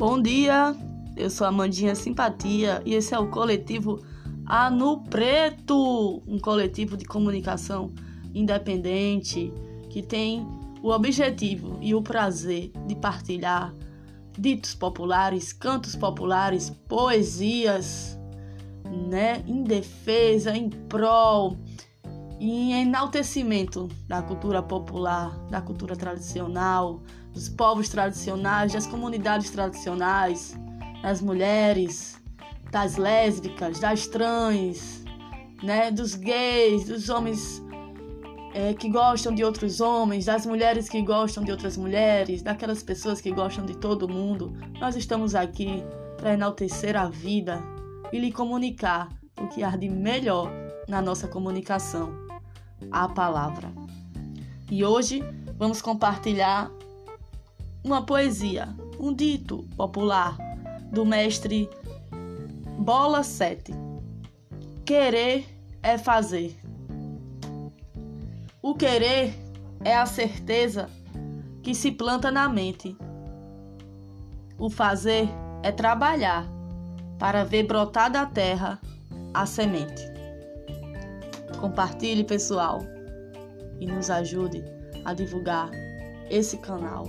Bom dia, eu sou a Mandinha Simpatia e esse é o coletivo Anu Preto, um coletivo de comunicação independente que tem o objetivo e o prazer de partilhar ditos populares, cantos populares, poesias, né, em defesa, em prol e em enaltecimento da cultura popular, da cultura tradicional, dos povos tradicionais, das comunidades tradicionais, das mulheres, das lésbicas, das trans, né, dos gays, dos homens é, que gostam de outros homens, das mulheres que gostam de outras mulheres, daquelas pessoas que gostam de todo mundo. Nós estamos aqui para enaltecer a vida e lhe comunicar o que há de melhor na nossa comunicação, a palavra. E hoje vamos compartilhar uma poesia, um dito popular do mestre Bola 7. Querer é fazer. O querer é a certeza que se planta na mente. O fazer é trabalhar para ver brotar da terra a semente. Compartilhe, pessoal, e nos ajude a divulgar esse canal.